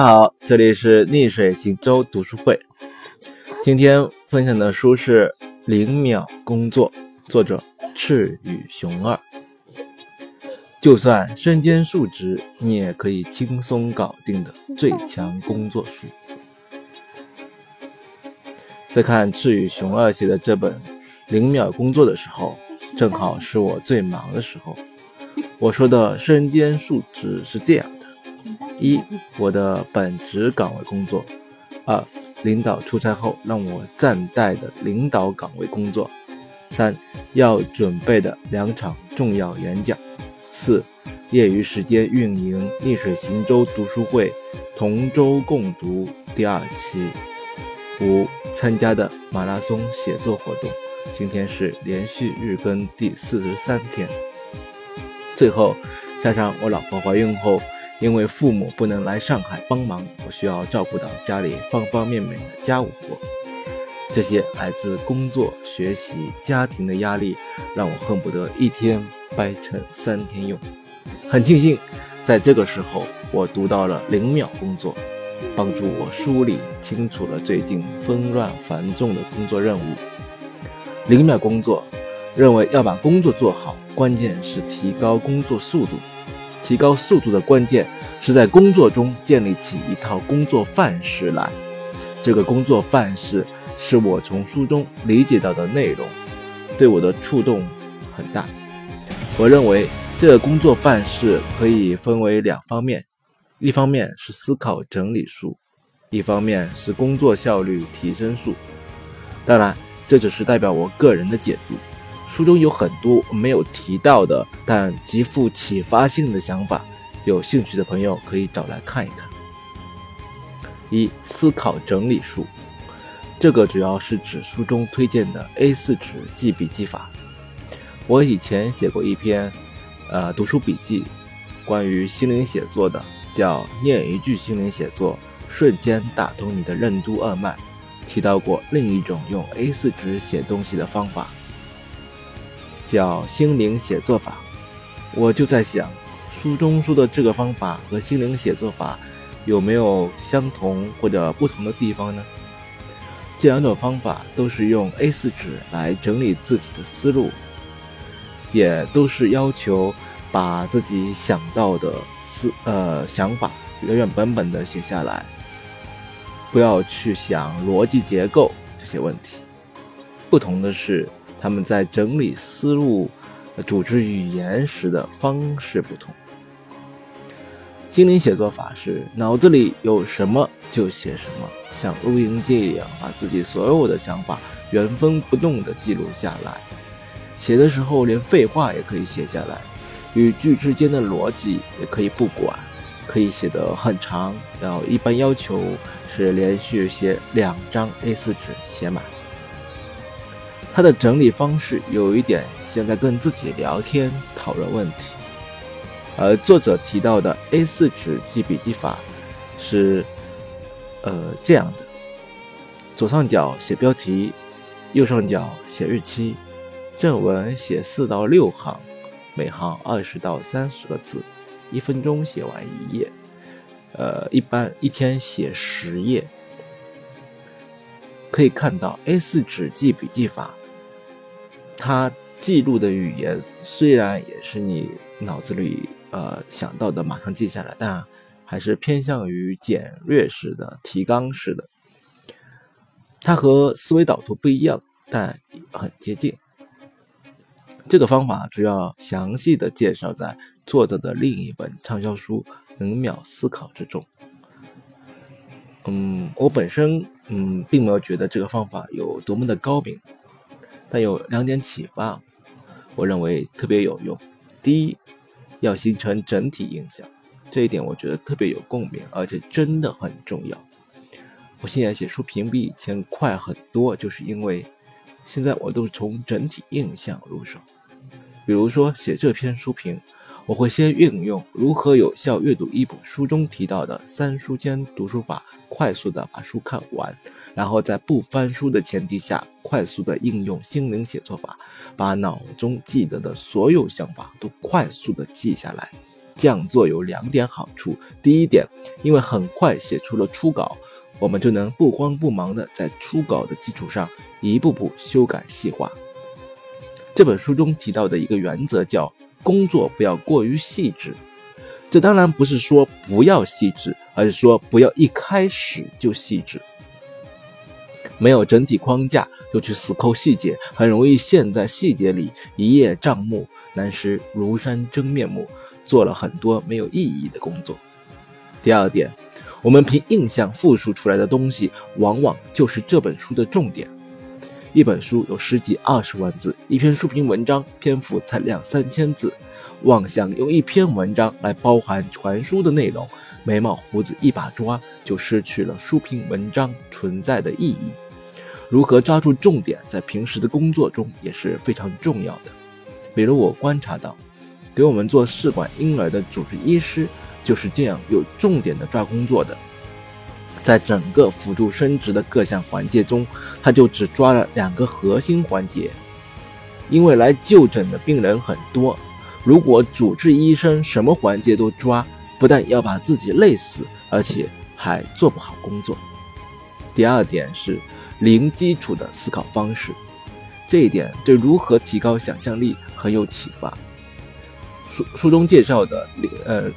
大家好，这里是逆水行舟读书会。今天分享的书是《零秒工作》，作者赤羽雄二。就算身兼数职，你也可以轻松搞定的最强工作书。在看赤羽雄二写的这本《零秒工作》的时候，正好是我最忙的时候。我说的身兼数职是这样：一，我的本职岗位工作；二，领导出差后让我暂代的领导岗位工作；三，要准备的两场重要演讲。四、业余时间运营逆水行舟读书会同舟共读第二期。五、参加的马拉松写作活动，今天是连续日更第四十三天。最后，加上我老婆怀孕后，因为父母不能来上海帮忙，我需要照顾到家里方方面面的家务活。这些来自工作、学习、家庭的压力，让我恨不得一天掰成三天用。很庆幸，在这个时候，我读到了《零秒工作》，帮助我梳理清楚了最近纷乱繁重的工作任务。零秒工作认为，要把工作做好，关键是提高工作速度。提高速度的关键是在工作中建立起一套工作范式来。这个工作范式。是我从书中理解到的内容，对我的触动很大。我认为这个工作范式可以分为两方面，一方面是思考整理术，一方面是工作效率提升术。当然，这只是代表我个人的解读。书中有很多没有提到的，但极富启发性的想法，有兴趣的朋友可以找来看一看。一、思考整理术。这个主要是指书中推荐的 A4 纸记笔记法。我以前写过一篇，呃，读书笔记，关于心灵写作的，叫“念一句心灵写作，瞬间打通你的任督二脉”。提到过另一种用 A4 纸写东西的方法，叫心灵写作法。我就在想，书中说的这个方法和心灵写作法有没有相同或者不同的地方呢？这两种方法都是用 A4 纸来整理自己的思路，也都是要求把自己想到的思呃想法原原本本的写下来，不要去想逻辑结构这些问题。不同的是，他们在整理思路、组织语言时的方式不同。心灵写作法是脑子里有什么就写什么，像录音机一样，把自己所有的想法原封不动地记录下来。写的时候连废话也可以写下来，语句之间的逻辑也可以不管，可以写得很长。然后一般要求是连续写两张 A4 纸写满。他的整理方式有一点像在跟自己聊天讨论问题。而作者提到的 A4 纸记笔记法是，呃这样的：左上角写标题，右上角写日期，正文写四到六行，每行二十到三十个字，一分钟写完一页。呃，一般一天写十页。可以看到 A4 纸记笔记法，它记录的语言虽然也是你脑子里。呃，想到的马上记下来，但还是偏向于简略式的提纲式的。它和思维导图不一样，但很接近。这个方法主要详细的介绍在作者的另一本畅销书《零秒思考》之中。嗯，我本身嗯并没有觉得这个方法有多么的高明，但有两点启发，我认为特别有用。第一。要形成整体印象，这一点我觉得特别有共鸣，而且真的很重要。我现在写书评比以前快很多，就是因为现在我都是从整体印象入手。比如说写这篇书评，我会先运用如何有效阅读一本书中提到的三书间读书法，快速的把书看完。然后在不翻书的前提下，快速的应用心灵写作法，把脑中记得的所有想法都快速的记下来，这样做有两点好处：第一点，因为很快写出了初稿，我们就能不慌不忙的在初稿的基础上一步步修改细化。这本书中提到的一个原则叫“工作不要过于细致”，这当然不是说不要细致，而是说不要一开始就细致。没有整体框架就去死抠细节，很容易陷在细节里，一叶障目，难识庐山真面目，做了很多没有意义的工作。第二点，我们凭印象复述出来的东西，往往就是这本书的重点。一本书有十几二十万字，一篇书评文章篇幅才两三千字，妄想用一篇文章来包含全书的内容，眉毛胡子一把抓，就失去了书评文章存在的意义。如何抓住重点，在平时的工作中也是非常重要的。比如我观察到，给我们做试管婴儿的主治医师就是这样有重点的抓工作的。在整个辅助生殖的各项环节中，他就只抓了两个核心环节。因为来就诊的病人很多，如果主治医生什么环节都抓，不但要把自己累死，而且还做不好工作。第二点是。零基础的思考方式，这一点对如何提高想象力很有启发。书书中介绍的呃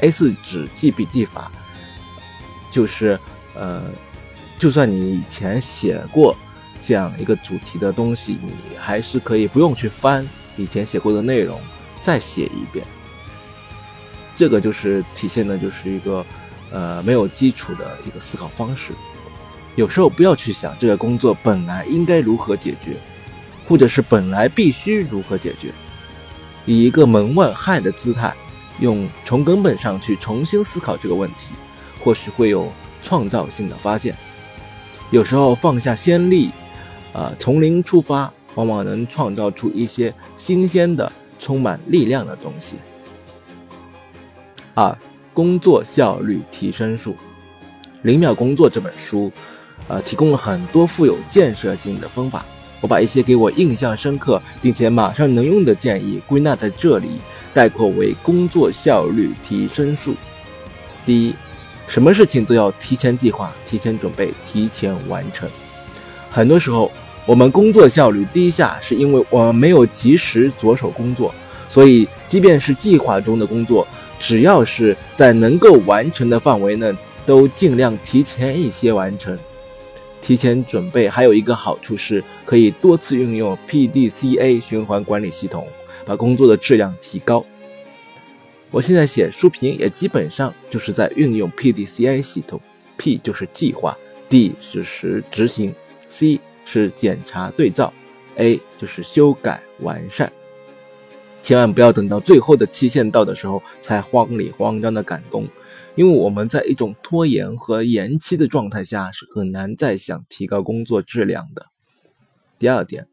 A 四纸记笔记法，就是呃，就算你以前写过这样一个主题的东西，你还是可以不用去翻以前写过的内容，再写一遍。这个就是体现的就是一个呃没有基础的一个思考方式。有时候不要去想这个工作本来应该如何解决，或者是本来必须如何解决，以一个门外汉的姿态，用从根本上去重新思考这个问题，或许会有创造性的发现。有时候放下先例，啊，从零出发，往往能创造出一些新鲜的、充满力量的东西。二、工作效率提升术，《零秒工作》这本书。呃，提供了很多富有建设性的方法。我把一些给我印象深刻并且马上能用的建议归纳在这里，概括为工作效率提升术。第一，什么事情都要提前计划、提前准备、提前完成。很多时候，我们工作效率低下，是因为我们没有及时着手工作。所以，即便是计划中的工作，只要是在能够完成的范围内，都尽量提前一些完成。提前准备还有一个好处是，可以多次运用 PDCA 循环管理系统，把工作的质量提高。我现在写书评也基本上就是在运用 PDCA 系统，P 就是计划，D 是实执行，C 是检查对照，A 就是修改完善。千万不要等到最后的期限到的时候才慌里慌张的赶工。因为我们在一种拖延和延期的状态下，是很难再想提高工作质量的。第二点，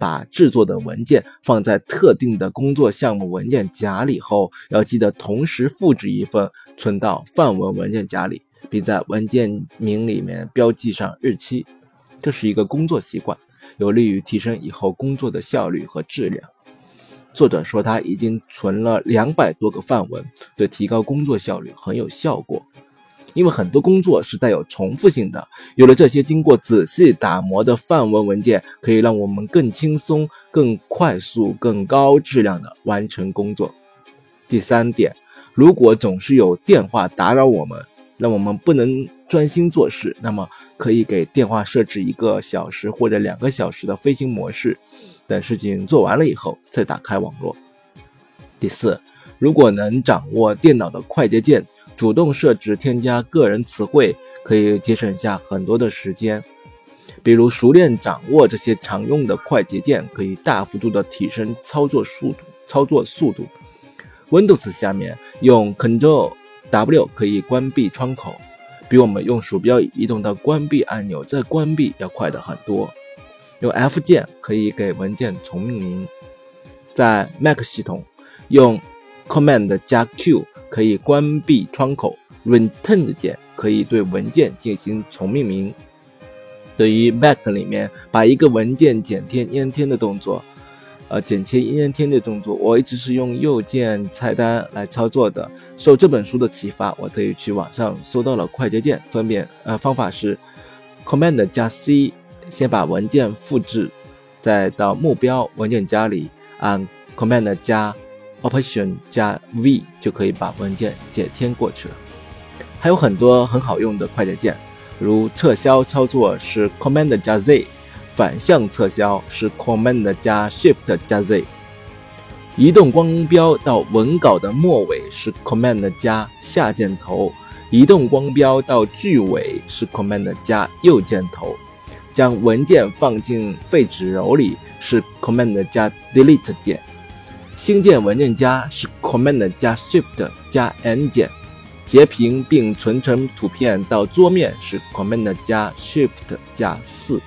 把制作的文件放在特定的工作项目文件夹里后，要记得同时复制一份存到范文文件夹里，并在文件名里面标记上日期。这是一个工作习惯，有利于提升以后工作的效率和质量。作者说他已经存了两百多个范文，对提高工作效率很有效果。因为很多工作是带有重复性的，有了这些经过仔细打磨的范文文件，可以让我们更轻松、更快速、更高质量的完成工作。第三点，如果总是有电话打扰我们，让我们不能专心做事，那么可以给电话设置一个小时或者两个小时的飞行模式。等事情做完了以后，再打开网络。第四，如果能掌握电脑的快捷键，主动设置添加个人词汇，可以节省下很多的时间。比如，熟练掌握这些常用的快捷键，可以大幅度的提升操作速度。操作速度，Windows 下面用 Ctrl W 可以关闭窗口，比我们用鼠标移动到关闭按钮再关闭要快的很多。用 F 键可以给文件重命名，在 Mac 系统用 Command 加 Q 可以关闭窗口，Return 键可以对文件进行重命名。对于 Mac 里面把一个文件剪贴粘贴的动作，呃剪切粘贴的动作，我一直是用右键菜单来操作的。受这本书的启发，我特意去网上搜到了快捷键，分别呃方法是 Command 加 C，先把文件复制，再到目标文件夹里按 Command 加 Option 加 V 就可以把文件剪贴过去了。还有很多很好用的快捷键，如撤销操作是 Command 加 Z，反向撤销是 Command 加 Shift 加 Z，移动光标到文稿的末尾是 Command 加下箭头，移动光标到句尾是 Command 加右箭头，将文件放进废纸篓里是 Command 加 Delete 键，新建文件夹是 Command 加 Shift 加 N 键。截屏并存成图片到桌面是 Command 加 Shift 加四。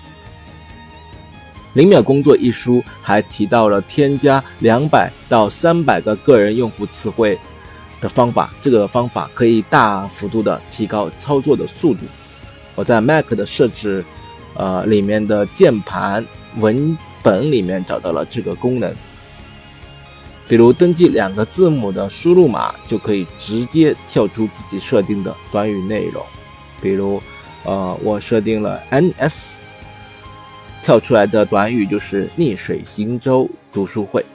零秒工作一书还提到了添加两百到三百个个人用户词汇的方法，这个方法可以大幅度的提高操作的速度。我在 Mac 的设置，呃里面的键盘文本里面找到了这个功能。比如登记两个字母的输入码，就可以直接跳出自己设定的短语内容。比如，呃，我设定了 NS，跳出来的短语就是“逆水行舟读书会”。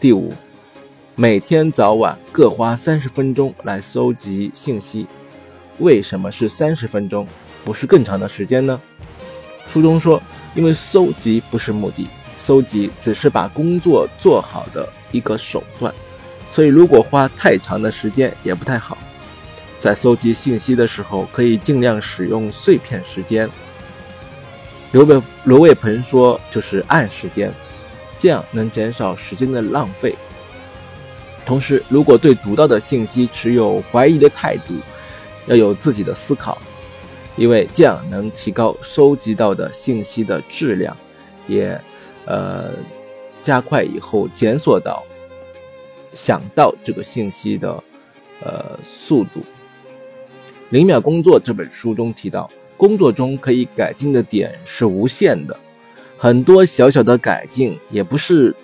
第五，每天早晚各花三十分钟来搜集信息。为什么是三十分钟，不是更长的时间呢？书中说，因为搜集不是目的。搜集只是把工作做好的一个手段，所以如果花太长的时间也不太好。在搜集信息的时候，可以尽量使用碎片时间。刘伟罗伟鹏说，就是按时间，这样能减少时间的浪费。同时，如果对读到的信息持有怀疑的态度，要有自己的思考，因为这样能提高收集到的信息的质量，也。呃，加快以后检索到、想到这个信息的呃速度。零秒工作这本书中提到，工作中可以改进的点是无限的，很多小小的改进也不是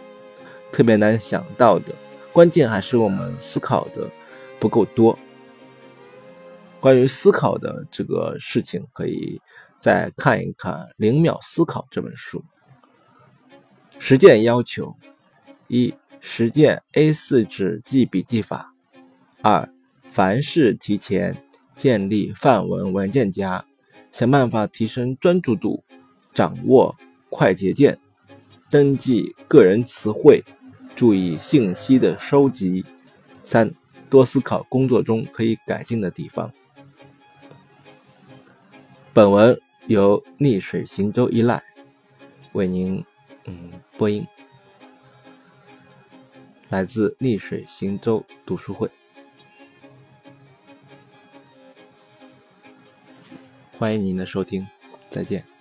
特别难想到的，关键还是我们思考的不够多。关于思考的这个事情，可以再看一看《零秒思考》这本书。实践要求：一、实践 A4 纸记笔记法；二、凡事提前建立范文文件夹，想办法提升专注度，掌握快捷键，登记个人词汇，注意信息的收集；三、多思考工作中可以改进的地方。本文由逆水行舟依赖为您。嗯，播音来自丽水行舟读书会，欢迎您的收听，再见。